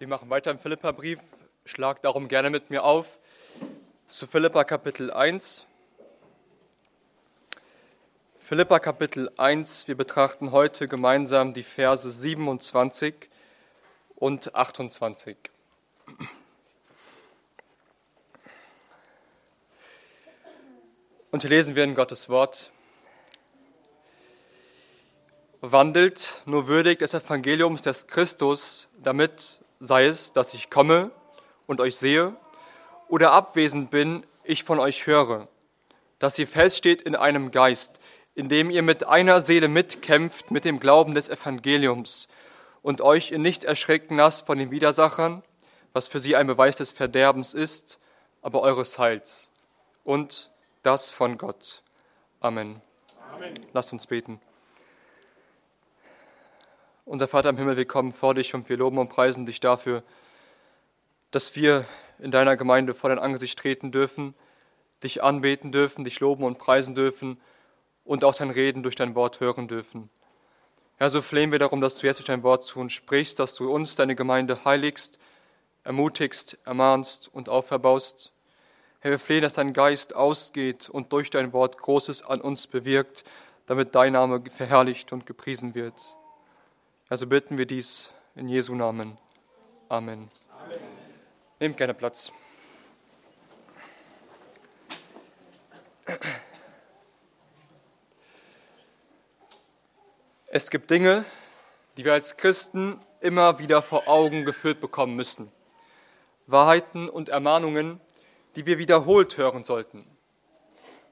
Wir machen weiter im Philipperbrief. Schlag darum gerne mit mir auf zu Philippa Kapitel 1. Philippa Kapitel 1. Wir betrachten heute gemeinsam die Verse 27 und 28. Und hier lesen wir in Gottes Wort. Wandelt nur würdig des Evangeliums des Christus, damit sei es, dass ich komme und euch sehe, oder abwesend bin, ich von euch höre, dass ihr feststeht in einem Geist, indem ihr mit einer Seele mitkämpft mit dem Glauben des Evangeliums und euch in nichts erschrecken lasst von den Widersachern, was für sie ein Beweis des Verderbens ist, aber eures Heils und das von Gott. Amen. Amen. Lasst uns beten. Unser Vater im Himmel, wir kommen vor dich und wir loben und preisen dich dafür, dass wir in deiner Gemeinde vor dein Angesicht treten dürfen, dich anbeten dürfen, dich loben und preisen dürfen und auch dein Reden durch dein Wort hören dürfen. Herr, so flehen wir darum, dass du jetzt durch dein Wort zu uns sprichst, dass du uns, deine Gemeinde, heiligst, ermutigst, ermahnst und auferbaust. Herr, wir flehen, dass dein Geist ausgeht und durch dein Wort Großes an uns bewirkt, damit dein Name verherrlicht und gepriesen wird. Also bitten wir dies in Jesu Namen. Amen. Amen. Nehmt gerne Platz. Es gibt Dinge, die wir als Christen immer wieder vor Augen geführt bekommen müssen. Wahrheiten und Ermahnungen, die wir wiederholt hören sollten.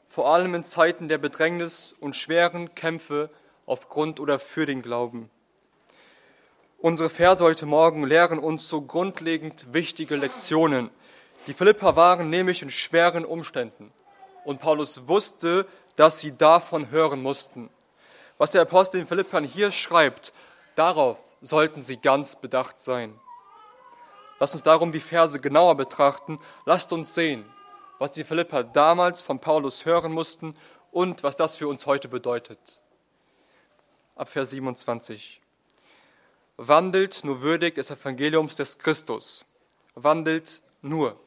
Vor allem in Zeiten der Bedrängnis und schweren Kämpfe aufgrund oder für den Glauben. Unsere Verse heute Morgen lehren uns so grundlegend wichtige Lektionen. Die Philipper waren nämlich in schweren Umständen und Paulus wusste, dass sie davon hören mussten. Was der Apostel den Philippern hier schreibt, darauf sollten sie ganz bedacht sein. Lasst uns darum die Verse genauer betrachten. Lasst uns sehen, was die Philipper damals von Paulus hören mussten und was das für uns heute bedeutet. Ab Vers 27 wandelt nur würdig des Evangeliums des Christus. Wandelt nur.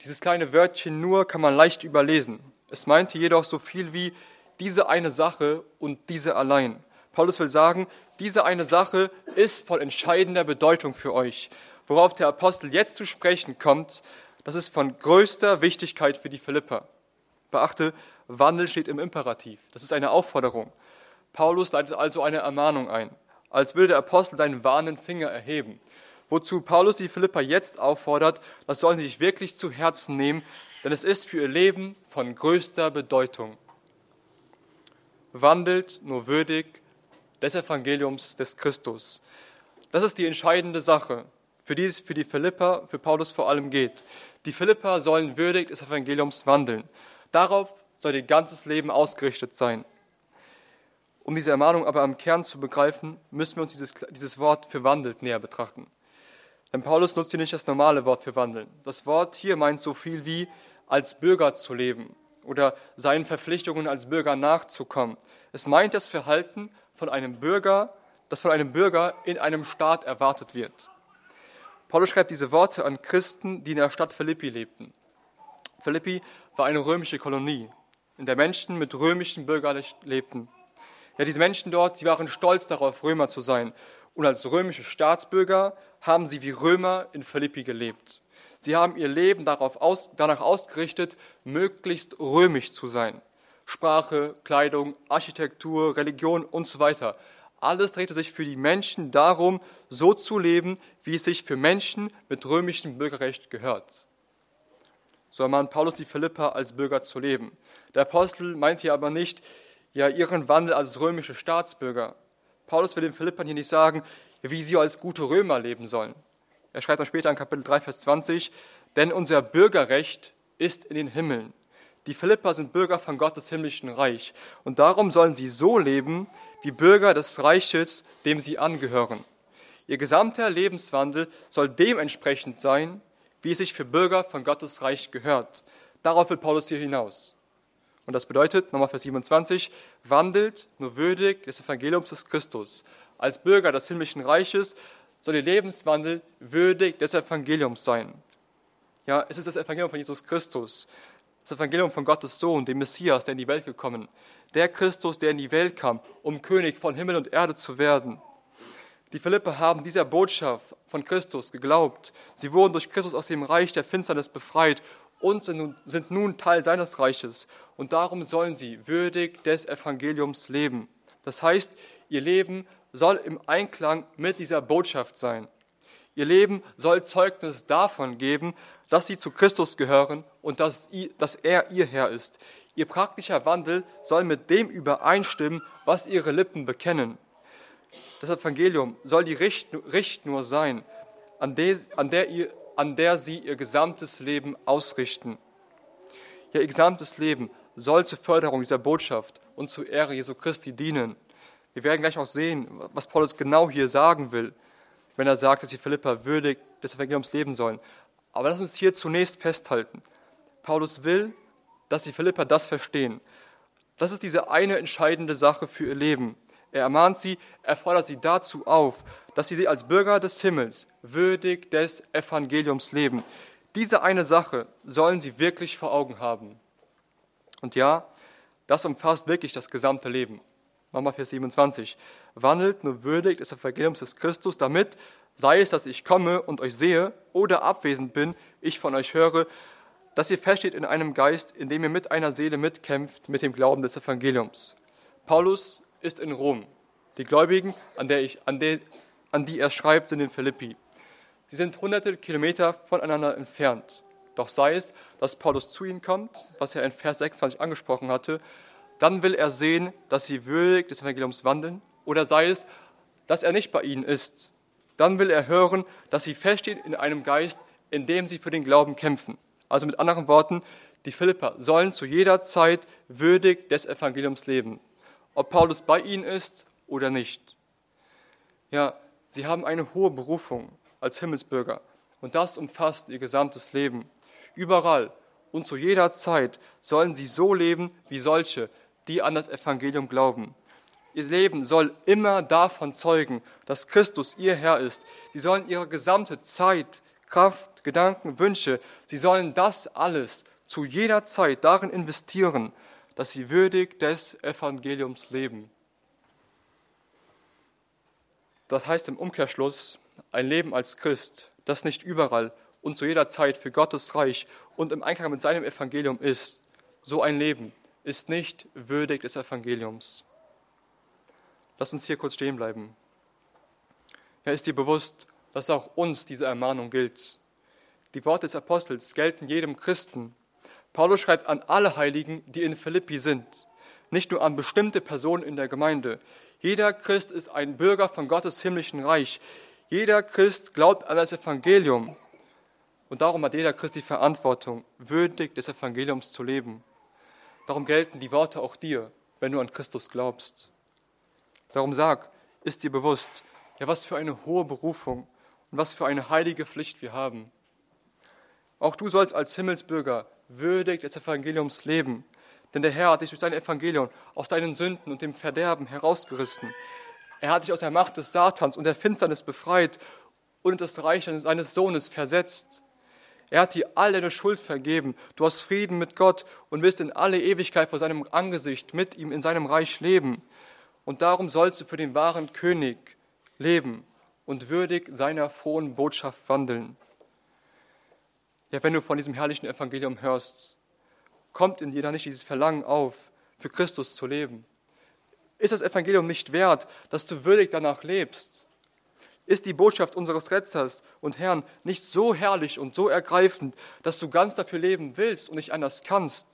Dieses kleine Wörtchen nur kann man leicht überlesen. Es meinte jedoch so viel wie diese eine Sache und diese allein. Paulus will sagen, diese eine Sache ist von entscheidender Bedeutung für euch. Worauf der Apostel jetzt zu sprechen kommt, das ist von größter Wichtigkeit für die Philipper. Beachte, Wandel steht im Imperativ. Das ist eine Aufforderung. Paulus leitet also eine Ermahnung ein als würde der Apostel seinen warnenden Finger erheben. Wozu Paulus die Philipper jetzt auffordert, das sollen sie sich wirklich zu Herzen nehmen, denn es ist für ihr Leben von größter Bedeutung. Wandelt nur würdig des Evangeliums des Christus. Das ist die entscheidende Sache, für die es für die Philipper, für Paulus vor allem geht. Die Philipper sollen würdig des Evangeliums wandeln. Darauf soll ihr ganzes Leben ausgerichtet sein. Um diese Ermahnung aber am Kern zu begreifen, müssen wir uns dieses, dieses Wort verwandelt näher betrachten. Denn Paulus nutzt hier nicht das normale Wort für wandeln. Das Wort hier meint so viel wie als Bürger zu leben oder seinen Verpflichtungen als Bürger nachzukommen. Es meint das Verhalten von einem Bürger, das von einem Bürger in einem Staat erwartet wird. Paulus schreibt diese Worte an Christen, die in der Stadt Philippi lebten. Philippi war eine römische Kolonie, in der Menschen mit römischem Bürgerrecht lebten. Ja, diese Menschen dort, sie waren stolz darauf, Römer zu sein. Und als römische Staatsbürger haben sie wie Römer in Philippi gelebt. Sie haben ihr Leben darauf aus, danach ausgerichtet, möglichst römisch zu sein. Sprache, Kleidung, Architektur, Religion und so weiter. Alles drehte sich für die Menschen darum, so zu leben, wie es sich für Menschen mit römischem Bürgerrecht gehört. So ermahnt Paulus die Philipper, als Bürger zu leben. Der Apostel meint hier aber nicht, ja ihren Wandel als römische Staatsbürger. Paulus will den Philippern hier nicht sagen, wie sie als gute Römer leben sollen. Er schreibt dann später in Kapitel 3, Vers 20, denn unser Bürgerrecht ist in den Himmeln. Die Philipper sind Bürger von Gottes himmlischen Reich und darum sollen sie so leben, wie Bürger des Reiches, dem sie angehören. Ihr gesamter Lebenswandel soll dementsprechend sein, wie es sich für Bürger von Gottes Reich gehört. Darauf will Paulus hier hinaus. Und das bedeutet, nochmal Vers 27, wandelt nur würdig des Evangeliums des Christus. Als Bürger des himmlischen Reiches soll ihr Lebenswandel würdig des Evangeliums sein. Ja, es ist das Evangelium von Jesus Christus, das Evangelium von Gottes Sohn, dem Messias, der in die Welt gekommen, der Christus, der in die Welt kam, um König von Himmel und Erde zu werden. Die Philipper haben dieser Botschaft von Christus geglaubt. Sie wurden durch Christus aus dem Reich der Finsternis befreit und sind nun Teil seines Reiches. Und darum sollen sie würdig des Evangeliums leben. Das heißt, ihr Leben soll im Einklang mit dieser Botschaft sein. Ihr Leben soll Zeugnis davon geben, dass sie zu Christus gehören und dass, er ihr Herr ist. Ihr praktischer Wandel soll mit dem übereinstimmen, was ihre Lippen bekennen. Das Evangelium soll die Richtschnur sein, an der, an, der ihr, an der sie ihr gesamtes Leben ausrichten. Ja, ihr gesamtes Leben soll zur Förderung dieser Botschaft und zur Ehre Jesu Christi dienen. Wir werden gleich auch sehen, was Paulus genau hier sagen will, wenn er sagt, dass die Philippa würdig des Evangeliums leben sollen. Aber lass uns hier zunächst festhalten. Paulus will, dass die Philippa das verstehen. Das ist diese eine entscheidende Sache für ihr Leben. Er ermahnt sie, er fordert sie dazu auf, dass sie als Bürger des Himmels würdig des Evangeliums leben. Diese eine Sache sollen sie wirklich vor Augen haben. Und ja, das umfasst wirklich das gesamte Leben. Nochmal Vers 27. Wandelt nur würdig des Evangeliums des Christus, damit, sei es, dass ich komme und euch sehe oder abwesend bin, ich von euch höre, dass ihr feststeht in einem Geist, in dem ihr mit einer Seele mitkämpft mit dem Glauben des Evangeliums. Paulus ist in Rom. Die Gläubigen, an, der ich, an, der, an die er schreibt, sind in Philippi. Sie sind hunderte Kilometer voneinander entfernt. Doch sei es, dass Paulus zu ihnen kommt, was er in Vers 26 angesprochen hatte, dann will er sehen, dass sie würdig des Evangeliums wandeln, oder sei es, dass er nicht bei ihnen ist. Dann will er hören, dass sie feststehen in einem Geist, in dem sie für den Glauben kämpfen. Also mit anderen Worten, die Philipper sollen zu jeder Zeit würdig des Evangeliums leben ob Paulus bei ihnen ist oder nicht. Ja, sie haben eine hohe Berufung als Himmelsbürger und das umfasst ihr gesamtes Leben. Überall und zu jeder Zeit sollen sie so leben wie solche, die an das Evangelium glauben. Ihr Leben soll immer davon zeugen, dass Christus ihr Herr ist. Sie sollen ihre gesamte Zeit, Kraft, Gedanken, Wünsche, sie sollen das alles zu jeder Zeit darin investieren, dass sie würdig des Evangeliums leben. Das heißt im Umkehrschluss, ein Leben als Christ, das nicht überall und zu jeder Zeit für Gottes Reich und im Einklang mit seinem Evangelium ist, so ein Leben ist nicht würdig des Evangeliums. Lass uns hier kurz stehen bleiben. Ja, ist dir bewusst, dass auch uns diese Ermahnung gilt? Die Worte des Apostels gelten jedem Christen, Paulus schreibt an alle Heiligen, die in Philippi sind, nicht nur an bestimmte Personen in der Gemeinde. Jeder Christ ist ein Bürger von Gottes himmlischen Reich. Jeder Christ glaubt an das Evangelium. Und darum hat jeder Christ die Verantwortung, würdig des Evangeliums zu leben. Darum gelten die Worte auch dir, wenn du an Christus glaubst. Darum sag, ist dir bewusst, ja, was für eine hohe Berufung und was für eine heilige Pflicht wir haben. Auch du sollst als Himmelsbürger würdig des Evangeliums leben. Denn der Herr hat dich durch sein Evangelium aus deinen Sünden und dem Verderben herausgerissen. Er hat dich aus der Macht des Satans und der Finsternis befreit und das Reich seines Sohnes versetzt. Er hat dir all deine Schuld vergeben. Du hast Frieden mit Gott und wirst in alle Ewigkeit vor seinem Angesicht mit ihm in seinem Reich leben. Und darum sollst du für den wahren König leben und würdig seiner frohen Botschaft wandeln. Ja, wenn du von diesem herrlichen Evangelium hörst, kommt in dir dann nicht dieses Verlangen auf, für Christus zu leben? Ist das Evangelium nicht wert, dass du würdig danach lebst? Ist die Botschaft unseres Retters und Herrn nicht so herrlich und so ergreifend, dass du ganz dafür leben willst und nicht anders kannst?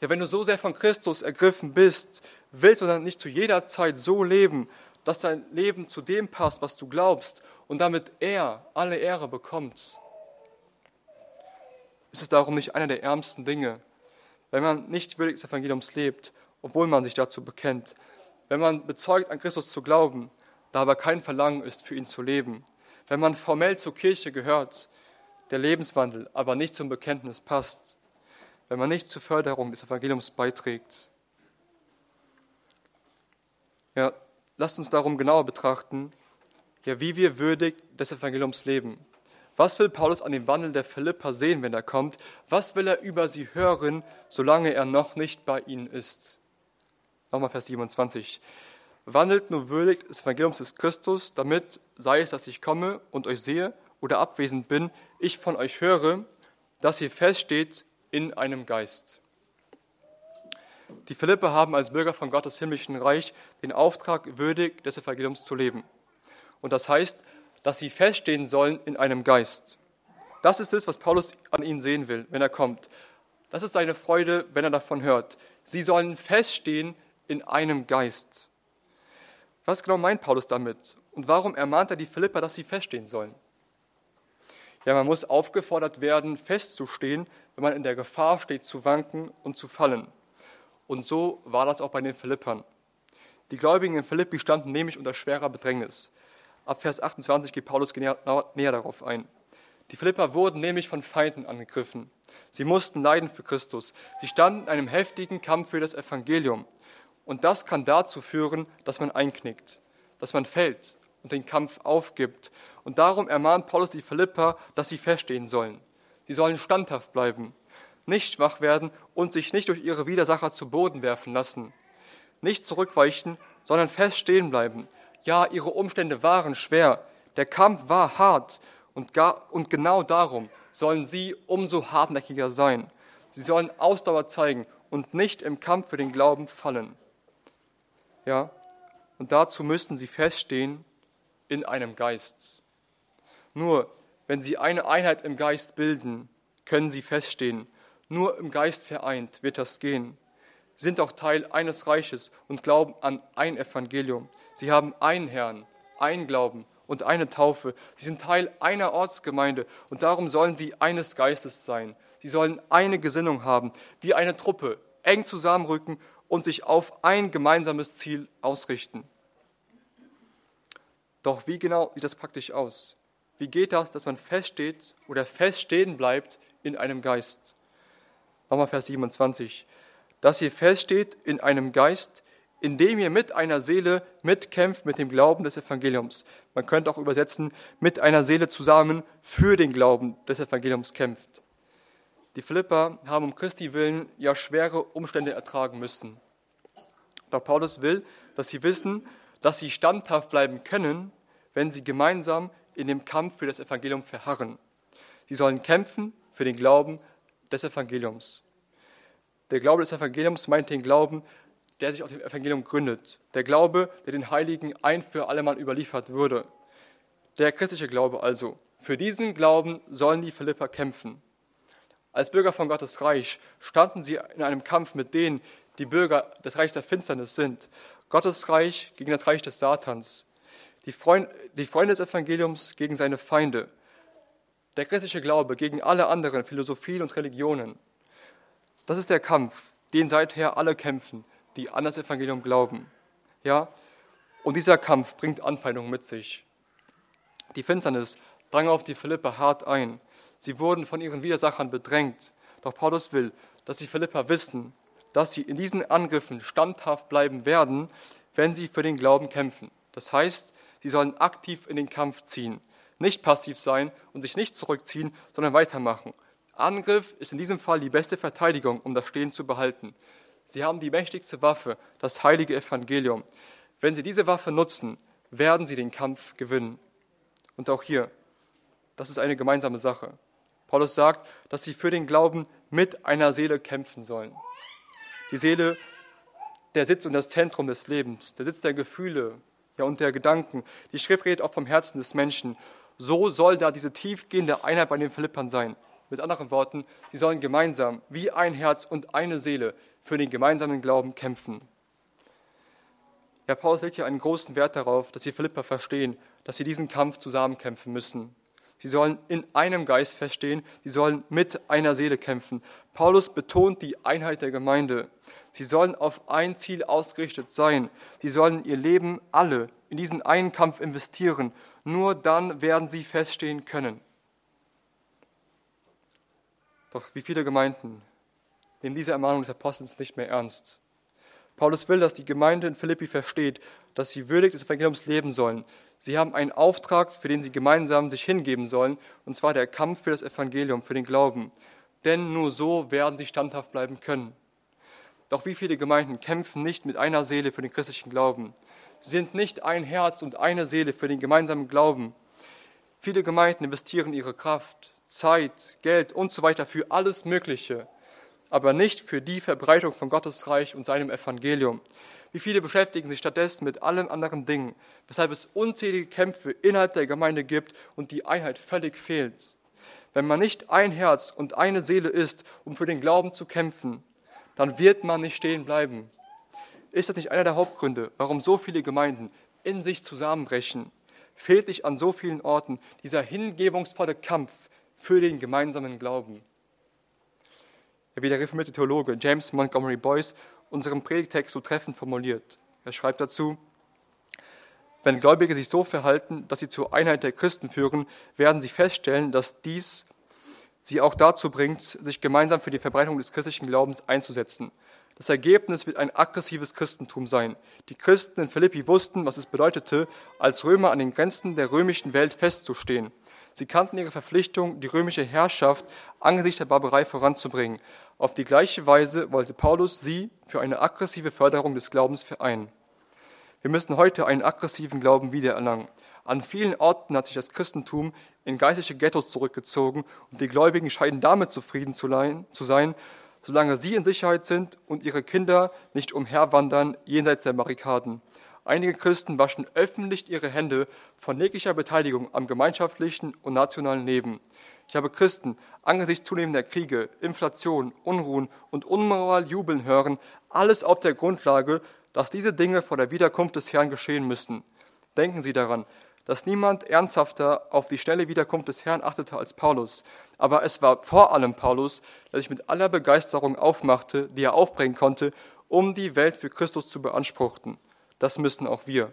Ja, wenn du so sehr von Christus ergriffen bist, willst du dann nicht zu jeder Zeit so leben, dass dein Leben zu dem passt, was du glaubst und damit er alle Ehre bekommt? Ist es darum nicht einer der ärmsten Dinge, wenn man nicht würdig des Evangeliums lebt, obwohl man sich dazu bekennt, wenn man bezeugt, an Christus zu glauben, da aber kein Verlangen ist, für ihn zu leben, wenn man formell zur Kirche gehört, der Lebenswandel aber nicht zum Bekenntnis passt, wenn man nicht zur Förderung des Evangeliums beiträgt. Ja, lasst uns darum genauer betrachten, ja, wie wir würdig des Evangeliums leben. Was will Paulus an dem Wandel der Philipper sehen, wenn er kommt? Was will er über sie hören, solange er noch nicht bei ihnen ist? Nochmal Vers 27. Wandelt nur würdig des Evangeliums des Christus, damit, sei es, dass ich komme und euch sehe oder abwesend bin, ich von euch höre, dass ihr feststeht in einem Geist. Die Philippe haben als Bürger von Gottes himmlischen Reich den Auftrag, würdig des Evangeliums zu leben. Und das heißt, dass sie feststehen sollen in einem Geist. Das ist es, was Paulus an ihnen sehen will, wenn er kommt. Das ist seine Freude, wenn er davon hört. Sie sollen feststehen in einem Geist. Was genau meint Paulus damit? Und warum ermahnt er die Philipper, dass sie feststehen sollen? Ja, man muss aufgefordert werden, festzustehen, wenn man in der Gefahr steht, zu wanken und zu fallen. Und so war das auch bei den Philippern. Die Gläubigen in Philippi standen nämlich unter schwerer Bedrängnis. Ab Vers 28 geht Paulus näher, darauf ein. Die Philipper wurden nämlich von Feinden angegriffen. Sie mussten leiden für Christus. Sie standen in einem heftigen Kampf für das Evangelium. Und das kann dazu führen, dass man einknickt, dass man fällt und den Kampf aufgibt. Und darum ermahnt Paulus die Philipper, dass sie feststehen sollen. Sie sollen standhaft bleiben, nicht schwach werden und sich nicht durch ihre Widersacher zu Boden werfen lassen. Nicht zurückweichen, sondern fest stehen bleiben, ja, ihre Umstände waren schwer, der Kampf war hart und, gar, und genau darum sollen sie umso hartnäckiger sein. Sie sollen Ausdauer zeigen und nicht im Kampf für den Glauben fallen. Ja, und dazu müssten sie feststehen in einem Geist. Nur wenn sie eine Einheit im Geist bilden, können sie feststehen. Nur im Geist vereint wird das gehen. Sie sind auch Teil eines Reiches und glauben an ein Evangelium. Sie haben einen Herrn, einen Glauben und eine Taufe. Sie sind Teil einer Ortsgemeinde und darum sollen sie eines Geistes sein. Sie sollen eine Gesinnung haben, wie eine Truppe, eng zusammenrücken und sich auf ein gemeinsames Ziel ausrichten. Doch wie genau sieht das praktisch aus? Wie geht das, dass man feststeht oder feststehen bleibt in einem Geist? Nochmal Vers 27. Dass ihr feststeht in einem Geist, indem ihr mit einer Seele mitkämpft mit dem Glauben des Evangeliums. Man könnte auch übersetzen, mit einer Seele zusammen für den Glauben des Evangeliums kämpft. Die Philipper haben um Christi willen ja schwere Umstände ertragen müssen. Doch Paulus will, dass sie wissen, dass sie standhaft bleiben können, wenn sie gemeinsam in dem Kampf für das Evangelium verharren. Sie sollen kämpfen für den Glauben des Evangeliums. Der Glaube des Evangeliums meint den Glauben der sich auf dem Evangelium gründet. Der Glaube, der den Heiligen ein für allemal überliefert würde. Der christliche Glaube also. Für diesen Glauben sollen die Philipper kämpfen. Als Bürger von Gottes Reich standen sie in einem Kampf mit denen, die Bürger des Reichs der Finsternis sind. Gottes Reich gegen das Reich des Satans. Die Freunde, die Freunde des Evangeliums gegen seine Feinde. Der christliche Glaube gegen alle anderen Philosophien und Religionen. Das ist der Kampf, den seither alle kämpfen, die an das Evangelium glauben. Ja? Und dieser Kampf bringt Anfeindungen mit sich. Die Finsternis drang auf die Philipper hart ein. Sie wurden von ihren Widersachern bedrängt. Doch Paulus will, dass die Philipper wissen, dass sie in diesen Angriffen standhaft bleiben werden, wenn sie für den Glauben kämpfen. Das heißt, sie sollen aktiv in den Kampf ziehen, nicht passiv sein und sich nicht zurückziehen, sondern weitermachen. Angriff ist in diesem Fall die beste Verteidigung, um das Stehen zu behalten. Sie haben die mächtigste Waffe, das heilige Evangelium. Wenn Sie diese Waffe nutzen, werden Sie den Kampf gewinnen. Und auch hier, das ist eine gemeinsame Sache. Paulus sagt, dass Sie für den Glauben mit einer Seele kämpfen sollen. Die Seele, der Sitz und das Zentrum des Lebens, der Sitz der Gefühle ja, und der Gedanken. Die Schrift redet auch vom Herzen des Menschen. So soll da diese tiefgehende Einheit bei den Philippern sein. Mit anderen Worten, sie sollen gemeinsam wie ein Herz und eine Seele für den gemeinsamen Glauben kämpfen. Ja, Paulus legt hier einen großen Wert darauf, dass die Philipper verstehen, dass sie diesen Kampf zusammen kämpfen müssen. Sie sollen in einem Geist verstehen, sie sollen mit einer Seele kämpfen. Paulus betont die Einheit der Gemeinde. Sie sollen auf ein Ziel ausgerichtet sein. Sie sollen ihr Leben alle in diesen einen Kampf investieren. Nur dann werden sie feststehen können. Doch wie viele Gemeinden nehmen diese Ermahnung des Apostels nicht mehr ernst. Paulus will, dass die Gemeinde in Philippi versteht, dass sie würdig des Evangeliums leben sollen. Sie haben einen Auftrag, für den sie gemeinsam sich hingeben sollen, und zwar der Kampf für das Evangelium, für den Glauben. Denn nur so werden sie standhaft bleiben können. Doch wie viele Gemeinden kämpfen nicht mit einer Seele für den christlichen Glauben? Sie sind nicht ein Herz und eine Seele für den gemeinsamen Glauben. Viele Gemeinden investieren ihre Kraft, Zeit, Geld und so weiter für alles Mögliche, aber nicht für die Verbreitung von Gottes Reich und seinem Evangelium. Wie viele beschäftigen sich stattdessen mit allen anderen Dingen, weshalb es unzählige Kämpfe innerhalb der Gemeinde gibt und die Einheit völlig fehlt. Wenn man nicht ein Herz und eine Seele ist, um für den Glauben zu kämpfen, dann wird man nicht stehen bleiben. Ist das nicht einer der Hauptgründe, warum so viele Gemeinden in sich zusammenbrechen? Fehlt nicht an so vielen Orten dieser hingebungsvolle Kampf für den gemeinsamen Glauben? Wie der reformierte Theologe James Montgomery Boyce unserem Predigtext so treffend formuliert. Er schreibt dazu, wenn Gläubige sich so verhalten, dass sie zur Einheit der Christen führen, werden sie feststellen, dass dies sie auch dazu bringt, sich gemeinsam für die Verbreitung des christlichen Glaubens einzusetzen. Das Ergebnis wird ein aggressives Christentum sein. Die Christen in Philippi wussten, was es bedeutete, als Römer an den Grenzen der römischen Welt festzustehen. Sie kannten ihre Verpflichtung, die römische Herrschaft angesichts der Barbarei voranzubringen. Auf die gleiche Weise wollte Paulus sie für eine aggressive Förderung des Glaubens vereinen. Wir müssen heute einen aggressiven Glauben wiedererlangen. An vielen Orten hat sich das Christentum in geistliche Ghettos zurückgezogen und die Gläubigen scheinen damit zufrieden zu sein, solange sie in Sicherheit sind und ihre Kinder nicht umherwandern jenseits der Barrikaden. Einige Christen waschen öffentlich ihre Hände von jeglicher Beteiligung am gemeinschaftlichen und nationalen Leben. Ich habe Christen angesichts zunehmender Kriege, Inflation, Unruhen und Unmoral jubeln hören, alles auf der Grundlage, dass diese Dinge vor der Wiederkunft des Herrn geschehen müssen. Denken Sie daran, dass niemand ernsthafter auf die schnelle Wiederkunft des Herrn achtete als Paulus. Aber es war vor allem Paulus, der sich mit aller Begeisterung aufmachte, die er aufbringen konnte, um die Welt für Christus zu beanspruchen. Das müssen auch wir.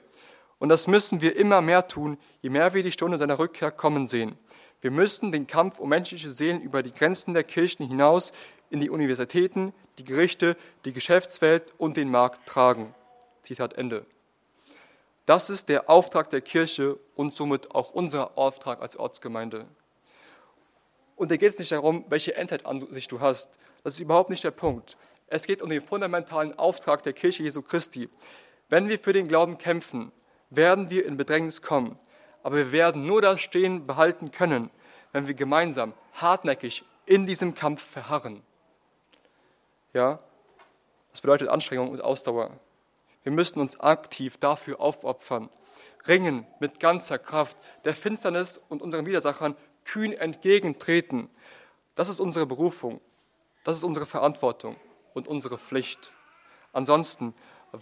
Und das müssen wir immer mehr tun, je mehr wir die Stunde seiner Rückkehr kommen sehen. Wir müssen den Kampf um menschliche Seelen über die Grenzen der Kirchen hinaus in die Universitäten, die Gerichte, die Geschäftswelt und den Markt tragen. Zitat Ende. Das ist der Auftrag der Kirche und somit auch unser Auftrag als Ortsgemeinde. Und da geht es nicht darum, welche Endzeitansicht du hast. Das ist überhaupt nicht der Punkt. Es geht um den fundamentalen Auftrag der Kirche Jesu Christi. Wenn wir für den Glauben kämpfen, werden wir in Bedrängnis kommen. Aber wir werden nur das Stehen behalten können, wenn wir gemeinsam hartnäckig in diesem Kampf verharren. Ja, das bedeutet Anstrengung und Ausdauer. Wir müssen uns aktiv dafür aufopfern, ringen mit ganzer Kraft, der Finsternis und unseren Widersachern kühn entgegentreten. Das ist unsere Berufung, das ist unsere Verantwortung und unsere Pflicht. Ansonsten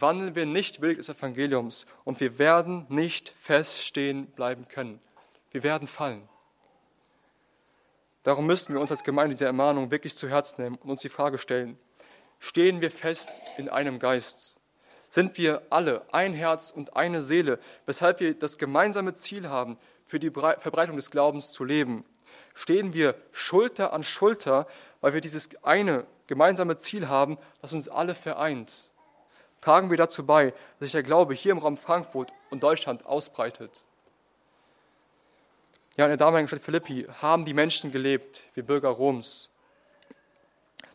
wandeln wir nicht willig des Evangeliums und wir werden nicht feststehen bleiben können. Wir werden fallen. Darum müssen wir uns als Gemeinde diese Ermahnung wirklich zu Herzen nehmen und uns die Frage stellen, stehen wir fest in einem Geist? sind wir alle ein Herz und eine Seele, weshalb wir das gemeinsame Ziel haben, für die Verbreitung des Glaubens zu leben. Stehen wir Schulter an Schulter, weil wir dieses eine gemeinsame Ziel haben, das uns alle vereint. Tragen wir dazu bei, dass sich der Glaube hier im Raum Frankfurt und Deutschland ausbreitet. Ja, in der damaligen Stadt Philippi haben die Menschen gelebt wie Bürger Roms.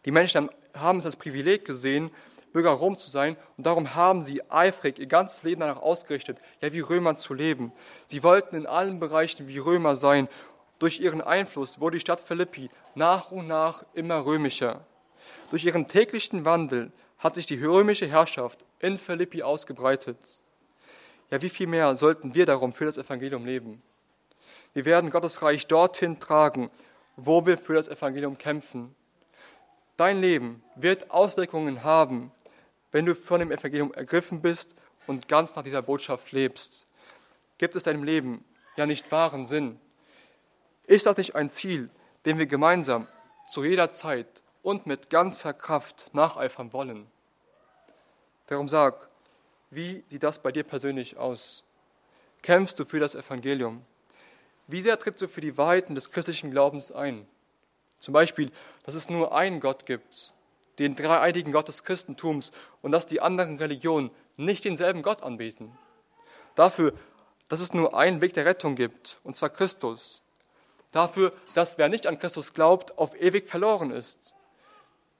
Die Menschen haben es als Privileg gesehen, Bürger Rom zu sein. Und darum haben sie eifrig ihr ganzes Leben danach ausgerichtet, ja wie Römer zu leben. Sie wollten in allen Bereichen wie Römer sein. Durch ihren Einfluss wurde die Stadt Philippi nach und nach immer römischer. Durch ihren täglichen Wandel hat sich die römische Herrschaft in Philippi ausgebreitet. Ja, wie viel mehr sollten wir darum für das Evangelium leben? Wir werden Gottes Reich dorthin tragen, wo wir für das Evangelium kämpfen. Dein Leben wird Auswirkungen haben wenn du von dem Evangelium ergriffen bist und ganz nach dieser Botschaft lebst? Gibt es deinem Leben ja nicht wahren Sinn? Ist das nicht ein Ziel, dem wir gemeinsam zu jeder Zeit und mit ganzer Kraft nacheifern wollen? Darum sag, wie sieht das bei dir persönlich aus? Kämpfst du für das Evangelium? Wie sehr trittst du für die Wahrheiten des christlichen Glaubens ein? Zum Beispiel, dass es nur einen Gott gibt, den dreieinigen Gott des Christentums und dass die anderen Religionen nicht denselben Gott anbeten. Dafür, dass es nur einen Weg der Rettung gibt, und zwar Christus. Dafür, dass wer nicht an Christus glaubt, auf ewig verloren ist.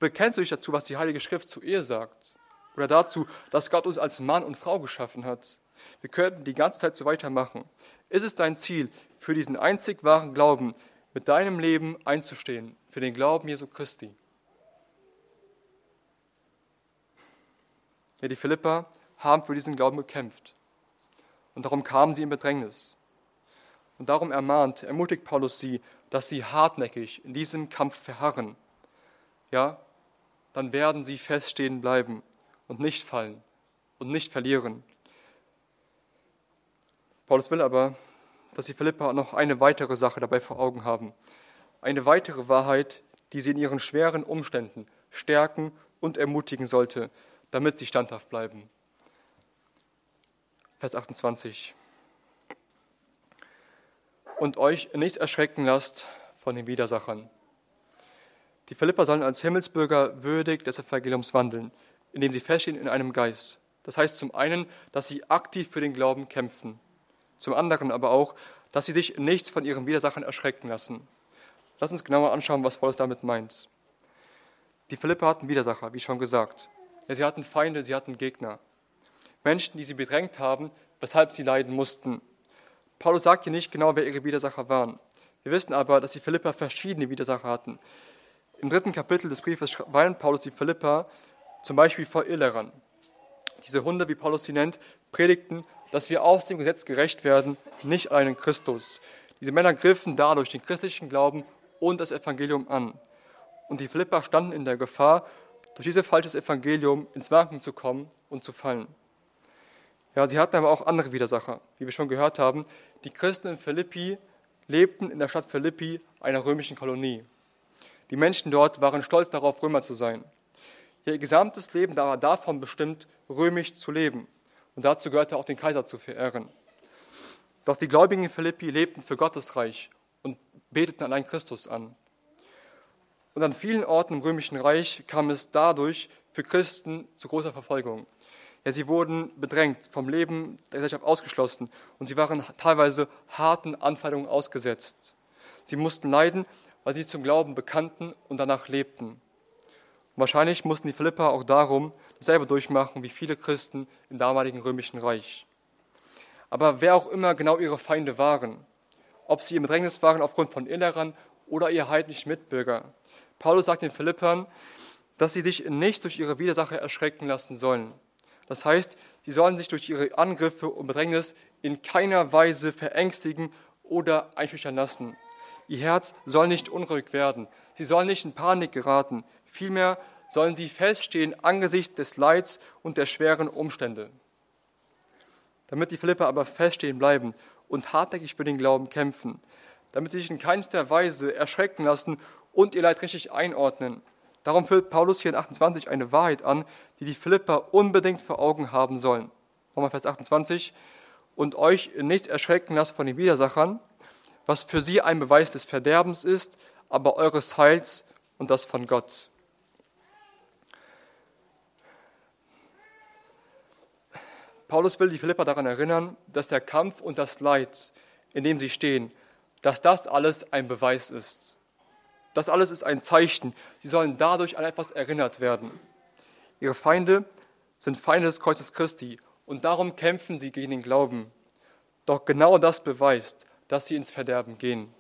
Bekennst du dich dazu, was die Heilige Schrift zu Ehe sagt? Oder dazu, dass Gott uns als Mann und Frau geschaffen hat? Wir könnten die ganze Zeit so weitermachen. Ist es dein Ziel, für diesen einzig wahren Glauben mit deinem Leben einzustehen, für den Glauben Jesu Christi? Ja, die Philipper haben für diesen Glauben gekämpft. Und darum kamen sie in Bedrängnis. Und darum ermahnt, ermutigt Paulus sie, dass sie hartnäckig in diesem Kampf verharren. Ja, dann werden sie feststehen bleiben und nicht fallen und nicht verlieren. Paulus will aber, dass die Philippa noch eine weitere Sache dabei vor Augen haben. Eine weitere Wahrheit, die sie in ihren schweren Umständen stärken und ermutigen sollte, damit sie standhaft bleiben. Vers 28. Und euch nichts erschrecken lasst von den Widersachern. Die Philipper sollen als Himmelsbürger würdig des Evangeliums wandeln, indem sie feststehen in einem Geist. Das heißt zum einen, dass sie aktiv für den Glauben kämpfen, zum anderen aber auch, dass sie sich nichts von ihren Widersachern erschrecken lassen. Lass uns genauer anschauen, was Paulus damit meint. Die Philipper hatten Widersacher, wie schon gesagt. Ja, sie hatten Feinde, sie hatten Gegner. Menschen, die sie bedrängt haben, weshalb sie leiden mussten. Paulus sagt hier nicht genau, wer ihre Widersacher waren. Wir wissen aber, dass die Philipper verschiedene Widersacher hatten. Im dritten Kapitel des Briefes weint Paulus die Philipper zum Beispiel vor Irrlehrern. Diese Hunde, wie Paulus sie nennt, predigten, dass wir aus dem Gesetz gerecht werden, nicht einen Christus. Diese Männer griffen dadurch den christlichen Glauben und das Evangelium an. Und die Philipper standen in der Gefahr, durch dieses falsches Evangelium ins Wanken zu kommen und zu fallen. Ja, sie hatten aber auch andere Widersacher, wie wir schon gehört haben. Die Christen in Philippi lebten in der Stadt Philippi, einer römischen Kolonie. Die Menschen dort waren stolz darauf, Römer zu sein. Ihr gesamtes Leben war davon bestimmt, römisch zu leben. Und dazu gehörte auch den Kaiser zu verehren. Doch die Gläubigen in Philippi lebten für Gottes Reich und beteten allein Christus an. Und an vielen Orten im Römischen Reich kam es dadurch für Christen zu großer Verfolgung. Ja, sie wurden bedrängt, vom Leben der Gesellschaft ausgeschlossen und sie waren teilweise harten Anfeindungen ausgesetzt. Sie mussten leiden, weil sie zum Glauben bekannten und danach lebten. Und wahrscheinlich mussten die Philipper auch darum dasselbe durchmachen wie viele Christen im damaligen römischen Reich. Aber wer auch immer genau ihre Feinde waren, ob sie im Bedrängnis waren aufgrund von Inneren oder ihr heidnischen Mitbürger, Paulus sagt den Philippern, dass sie sich nicht durch ihre Widersacher erschrecken lassen sollen. Das heißt, sie sollen sich durch ihre Angriffe und Bedrängnis in keiner Weise verängstigen oder einschüchtern lassen. Ihr Herz soll nicht unruhig werden. Sie sollen nicht in Panik geraten. Vielmehr sollen sie feststehen angesichts des Leids und der schweren Umstände. Damit die Philipper aber feststehen bleiben und hartnäckig für den Glauben kämpfen, damit sie sich in keinster Weise erschrecken lassen und ihr Leid richtig einordnen. Darum führt Paulus hier in 28 eine Wahrheit an, die die Philipper unbedingt vor Augen haben sollen. Nochmal Vers 28. Und euch nichts erschrecken lasst von den Widersachern, was für sie ein Beweis des Verderbens ist, aber eures Heils und das von Gott. Paulus will die Philipper daran erinnern, dass der Kampf und das Leid, in dem sie stehen, dass das alles ein Beweis ist. Das alles ist ein Zeichen. Sie sollen dadurch an etwas erinnert werden. Ihre Feinde sind Feinde des Kreuzes Christi und darum kämpfen sie gegen den Glauben. Doch genau das beweist, dass sie ins Verderben gehen.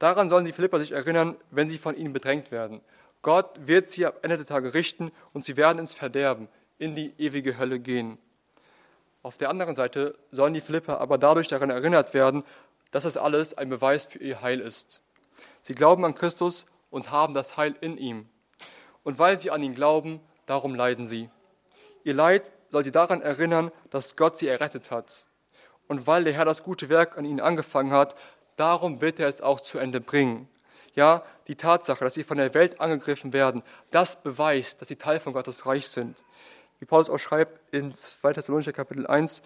Daran sollen die Philipper sich erinnern, wenn sie von ihnen bedrängt werden. Gott wird sie am Ende der Tage richten und sie werden ins Verderben, in die ewige Hölle gehen. Auf der anderen Seite sollen die Philipper aber dadurch daran erinnert werden, dass das alles ein Beweis für ihr Heil ist. Sie glauben an Christus und haben das Heil in ihm. Und weil sie an ihn glauben, darum leiden sie. Ihr Leid soll sie daran erinnern, dass Gott sie errettet hat. Und weil der Herr das gute Werk an ihnen angefangen hat, darum wird er es auch zu Ende bringen. Ja, die Tatsache, dass sie von der Welt angegriffen werden, das beweist, dass sie Teil von Gottes Reich sind. Wie Paulus auch schreibt in 2. Thessalonicher Kapitel 1,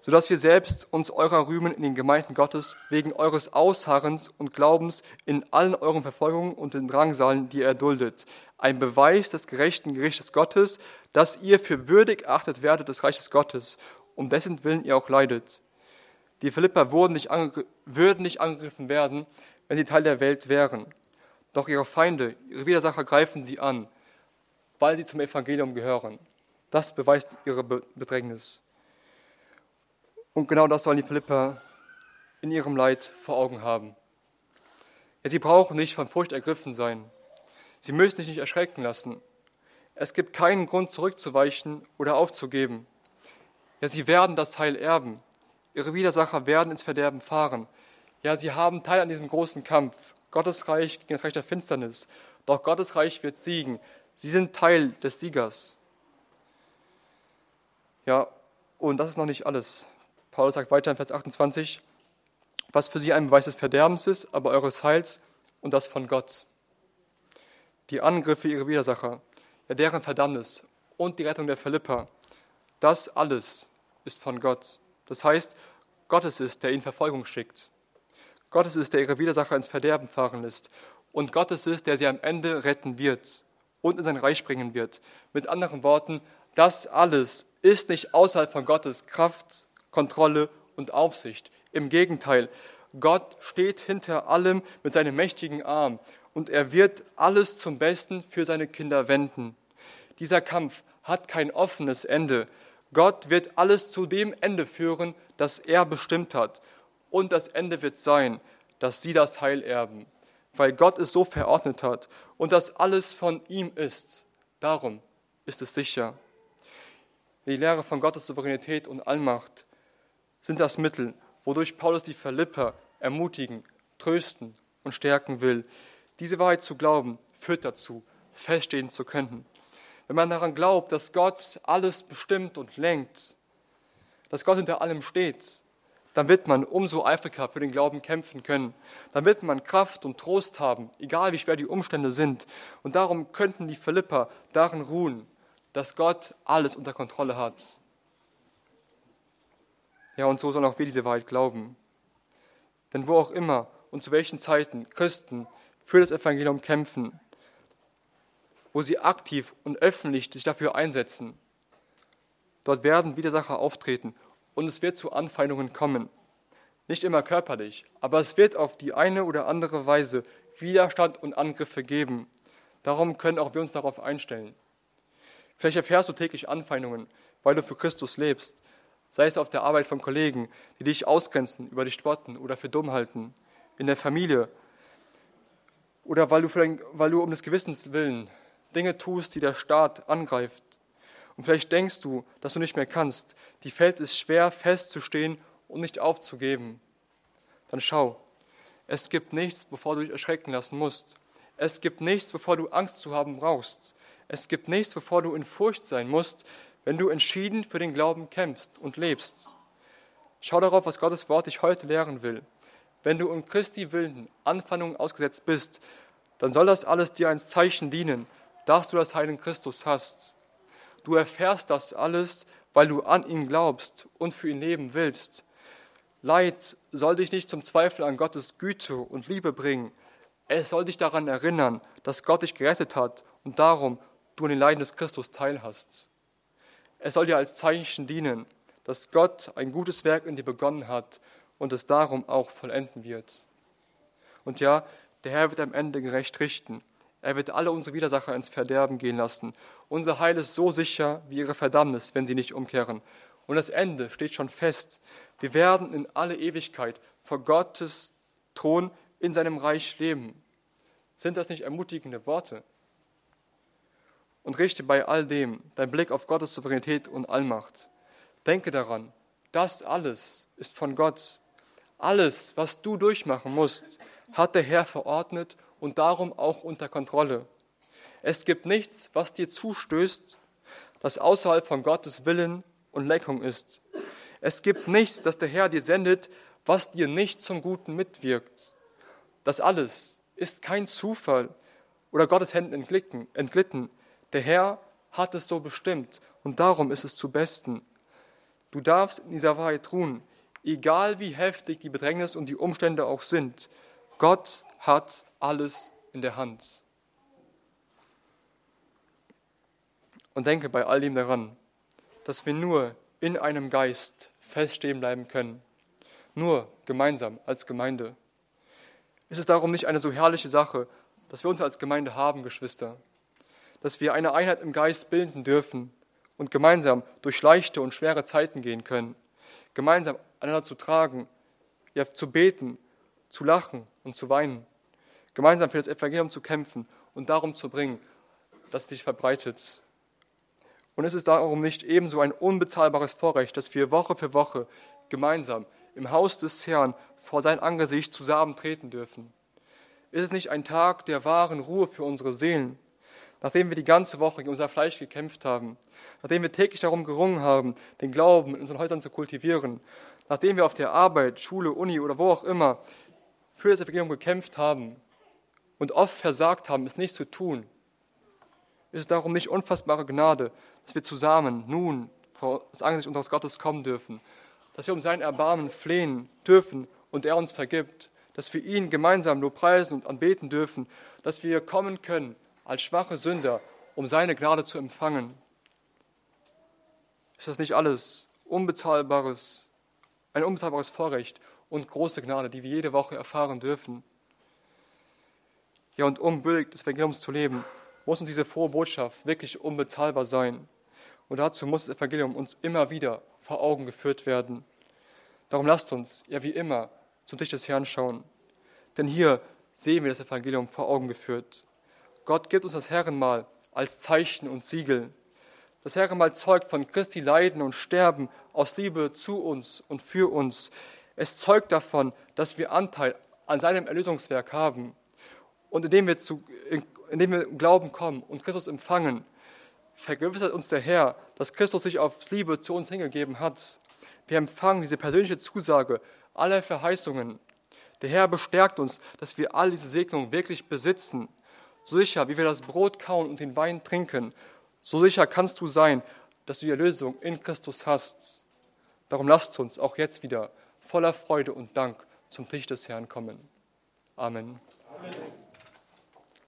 sodass wir selbst uns eurer rühmen in den Gemeinden Gottes wegen eures Ausharrens und Glaubens in allen euren Verfolgungen und den Drangsalen, die ihr erduldet. Ein Beweis des gerechten Gerichtes Gottes, dass ihr für würdig erachtet werdet des Reiches Gottes, um dessen Willen ihr auch leidet. Die Philipper würden nicht, würden nicht angegriffen werden, wenn sie Teil der Welt wären. Doch ihre Feinde, ihre Widersacher greifen sie an, weil sie zum Evangelium gehören. Das beweist ihre Bedrängnis. Und genau das sollen die Philipper in ihrem Leid vor Augen haben. Sie brauchen nicht von Furcht ergriffen sein. Sie müssen sich nicht erschrecken lassen. Es gibt keinen Grund zurückzuweichen oder aufzugeben. Ja, sie werden das Heil erben. Ihre Widersacher werden ins Verderben fahren. Ja, sie haben Teil an diesem großen Kampf. Gottes Reich gegen das Reich der Finsternis. Doch Gottes Reich wird siegen. Sie sind Teil des Siegers. Ja, und das ist noch nicht alles. Paulus sagt weiter in Vers 28, was für sie ein Beweis des Verderbens ist, aber eures Heils und das von Gott. Die Angriffe ihrer Widersacher, ja deren Verdammnis und die Rettung der Philippa, das alles ist von Gott. Das heißt, Gott ist es, der ihnen Verfolgung schickt. Gott ist es, der ihre Widersacher ins Verderben fahren lässt. Und Gott ist es, der sie am Ende retten wird und in sein Reich bringen wird. Mit anderen Worten, das alles ist nicht außerhalb von Gottes Kraft Kontrolle und Aufsicht. Im Gegenteil, Gott steht hinter allem mit seinem mächtigen Arm und er wird alles zum Besten für seine Kinder wenden. Dieser Kampf hat kein offenes Ende. Gott wird alles zu dem Ende führen, das er bestimmt hat. Und das Ende wird sein, dass sie das Heil erben, weil Gott es so verordnet hat und dass alles von ihm ist. Darum ist es sicher. Die Lehre von Gottes Souveränität und Allmacht sind das Mittel, wodurch Paulus die Philipper ermutigen, trösten und stärken will. Diese Wahrheit zu glauben, führt dazu, feststehen zu können. Wenn man daran glaubt, dass Gott alles bestimmt und lenkt, dass Gott hinter allem steht, dann wird man umso eifriger für den Glauben kämpfen können. Dann wird man Kraft und Trost haben, egal wie schwer die Umstände sind. Und darum könnten die Philipper darin ruhen, dass Gott alles unter Kontrolle hat. Ja, und so sollen auch wir diese Wahrheit glauben. Denn wo auch immer und zu welchen Zeiten Christen für das Evangelium kämpfen, wo sie aktiv und öffentlich sich dafür einsetzen, dort werden Widersacher auftreten und es wird zu Anfeindungen kommen. Nicht immer körperlich, aber es wird auf die eine oder andere Weise Widerstand und Angriffe geben. Darum können auch wir uns darauf einstellen. Vielleicht erfährst du täglich Anfeindungen, weil du für Christus lebst sei es auf der Arbeit von Kollegen, die dich ausgrenzen, über dich spotten oder für dumm halten, in der Familie oder weil du, weil du um des Gewissens willen Dinge tust, die der Staat angreift. Und vielleicht denkst du, dass du nicht mehr kannst. Die fällt es schwer, festzustehen und nicht aufzugeben. Dann schau, es gibt nichts, bevor du dich erschrecken lassen musst. Es gibt nichts, bevor du Angst zu haben brauchst. Es gibt nichts, bevor du in Furcht sein musst, wenn du entschieden für den Glauben kämpfst und lebst. Schau darauf, was Gottes Wort dich heute lehren will. Wenn du um Christi Willen Anfeindungen ausgesetzt bist, dann soll das alles dir als Zeichen dienen, dass du das Heil in Christus hast. Du erfährst das alles, weil du an ihn glaubst und für ihn leben willst. Leid soll dich nicht zum Zweifel an Gottes Güte und Liebe bringen. Es soll dich daran erinnern, dass Gott dich gerettet hat und darum du an den Leiden des Christus teilhast. Es soll dir als Zeichen dienen, dass Gott ein gutes Werk in dir begonnen hat und es darum auch vollenden wird. Und ja, der Herr wird am Ende gerecht richten. Er wird alle unsere Widersacher ins Verderben gehen lassen. Unser Heil ist so sicher wie ihre Verdammnis, wenn sie nicht umkehren. Und das Ende steht schon fest. Wir werden in alle Ewigkeit vor Gottes Thron in seinem Reich leben. Sind das nicht ermutigende Worte? und richte bei all dem dein Blick auf Gottes Souveränität und Allmacht. Denke daran, das alles ist von Gott. Alles, was du durchmachen musst, hat der Herr verordnet und darum auch unter Kontrolle. Es gibt nichts, was dir zustößt, das außerhalb von Gottes Willen und Leckung ist. Es gibt nichts, das der Herr dir sendet, was dir nicht zum Guten mitwirkt. Das alles ist kein Zufall oder Gottes Händen entglitten. Der Herr hat es so bestimmt und darum ist es zu Besten. Du darfst in dieser Wahrheit ruhen, egal wie heftig die Bedrängnis und die Umstände auch sind. Gott hat alles in der Hand. Und denke bei all dem daran, dass wir nur in einem Geist feststehen bleiben können, nur gemeinsam als Gemeinde. Ist es darum nicht eine so herrliche Sache, dass wir uns als Gemeinde haben, Geschwister, dass wir eine Einheit im Geist bilden dürfen und gemeinsam durch leichte und schwere Zeiten gehen können, gemeinsam einander zu tragen, ja zu beten, zu lachen und zu weinen, gemeinsam für das Evangelium zu kämpfen und darum zu bringen, dass es sich verbreitet. Und ist es darum nicht ebenso ein unbezahlbares Vorrecht, dass wir Woche für Woche gemeinsam im Haus des Herrn vor sein Angesicht zusammentreten dürfen? Ist es nicht ein Tag der wahren Ruhe für unsere Seelen? Nachdem wir die ganze Woche gegen unser Fleisch gekämpft haben, nachdem wir täglich darum gerungen haben, den Glauben in unseren Häusern zu kultivieren, nachdem wir auf der Arbeit, Schule, Uni oder wo auch immer für das Evangelium gekämpft haben und oft versagt haben, es nicht zu tun, ist es darum nicht unfassbare Gnade, dass wir zusammen nun vor das Angesicht unseres Gottes kommen dürfen, dass wir um sein Erbarmen flehen dürfen und er uns vergibt, dass wir ihn gemeinsam nur preisen und anbeten dürfen, dass wir kommen können als schwache Sünder, um seine Gnade zu empfangen. Ist das nicht alles unbezahlbares, ein unbezahlbares Vorrecht und große Gnade, die wir jede Woche erfahren dürfen? Ja, und um billig des Evangeliums zu leben, muss uns diese frohe Botschaft wirklich unbezahlbar sein. Und dazu muss das Evangelium uns immer wieder vor Augen geführt werden. Darum lasst uns, ja wie immer, zum Tisch des Herrn schauen. Denn hier sehen wir das Evangelium vor Augen geführt. Gott gibt uns das Herrenmal als Zeichen und Siegel. Das Herrenmal zeugt von Christi Leiden und Sterben aus Liebe zu uns und für uns. Es zeugt davon, dass wir Anteil an seinem Erlösungswerk haben. Und indem wir, zu, indem wir im Glauben kommen und Christus empfangen, vergewissert uns der Herr, dass Christus sich auf Liebe zu uns hingegeben hat. Wir empfangen diese persönliche Zusage, aller Verheißungen. Der Herr bestärkt uns, dass wir all diese Segnungen wirklich besitzen. So sicher, wie wir das Brot kauen und den Wein trinken, so sicher kannst du sein, dass du die Erlösung in Christus hast. Darum lasst uns auch jetzt wieder voller Freude und Dank zum Tisch des Herrn kommen. Amen. Amen.